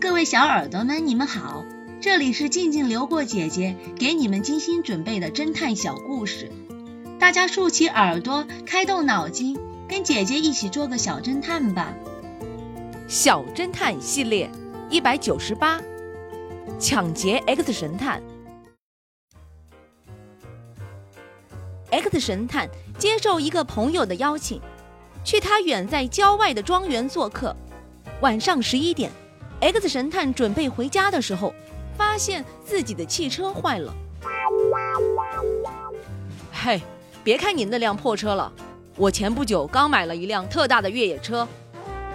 各位小耳朵们，你们好，这里是静静流过姐姐给你们精心准备的侦探小故事，大家竖起耳朵，开动脑筋，跟姐姐一起做个小侦探吧。小侦探系列一百九十八，抢劫 X 神探。X 神探接受一个朋友的邀请，去他远在郊外的庄园做客。晚上十一点。X 神探准备回家的时候，发现自己的汽车坏了。嘿，别看你那辆破车了，我前不久刚买了一辆特大的越野车，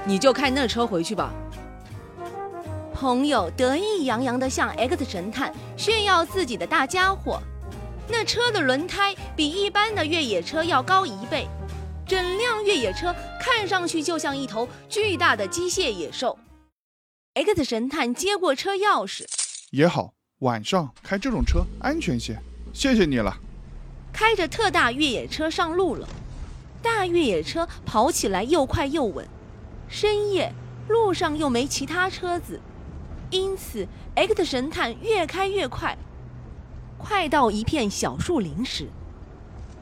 你就开那车回去吧。朋友得意洋洋地向 X 神探炫耀自己的大家伙，那车的轮胎比一般的越野车要高一倍，整辆越野车看上去就像一头巨大的机械野兽。X 神探接过车钥匙，也好，晚上开这种车安全些，谢谢你了。开着特大越野车上路了，大越野车跑起来又快又稳。深夜路上又没其他车子，因此 X 神探越开越快。快到一片小树林时，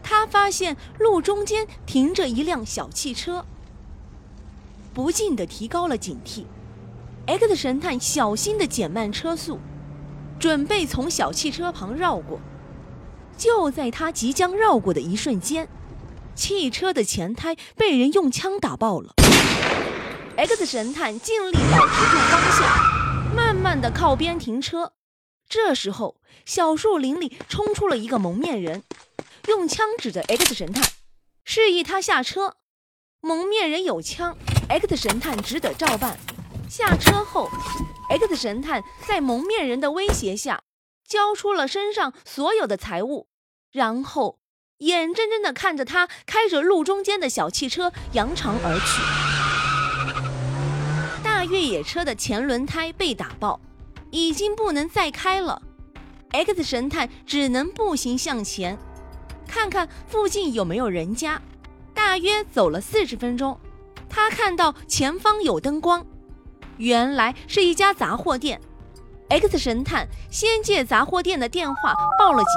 他发现路中间停着一辆小汽车，不禁地提高了警惕。X 神探小心地减慢车速，准备从小汽车旁绕过。就在他即将绕过的一瞬间，汽车的前胎被人用枪打爆了。X 神探尽力保持住方向，慢慢地靠边停车。这时候，小树林里冲出了一个蒙面人，用枪指着 X 神探，示意他下车。蒙面人有枪，X 神探只得照办。下车后，X 神探在蒙面人的威胁下，交出了身上所有的财物，然后眼睁睁地看着他开着路中间的小汽车扬长而去。大越野车的前轮胎被打爆，已经不能再开了。X 神探只能步行向前，看看附近有没有人家。大约走了四十分钟，他看到前方有灯光。原来是一家杂货店，X 神探先借杂货店的电话报了警，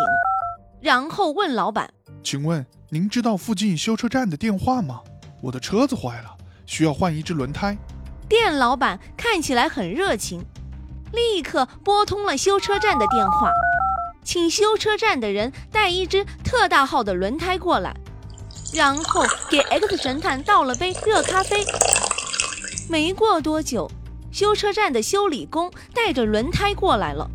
然后问老板：“请问您知道附近修车站的电话吗？我的车子坏了，需要换一只轮胎。”店老板看起来很热情，立刻拨通了修车站的电话，请修车站的人带一只特大号的轮胎过来，然后给 X 神探倒了杯热咖啡。没过多久。修车站的修理工带着轮胎过来了，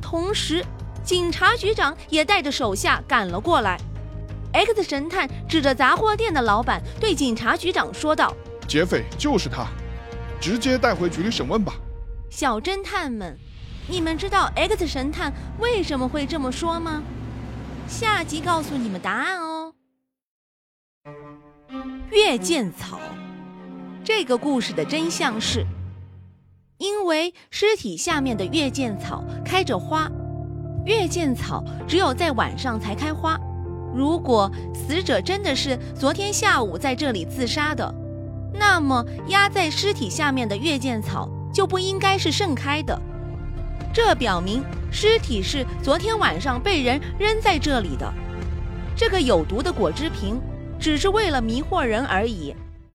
同时，警察局长也带着手下赶了过来。X 神探指着杂货店的老板对警察局长说道：“劫匪就是他，直接带回局里审问吧。”小侦探们，你们知道 X 神探为什么会这么说吗？下集告诉你们答案哦。月见草，这个故事的真相是。因为尸体下面的月见草开着花，月见草只有在晚上才开花。如果死者真的是昨天下午在这里自杀的，那么压在尸体下面的月见草就不应该是盛开的。这表明尸体是昨天晚上被人扔在这里的。这个有毒的果汁瓶只是为了迷惑人而已。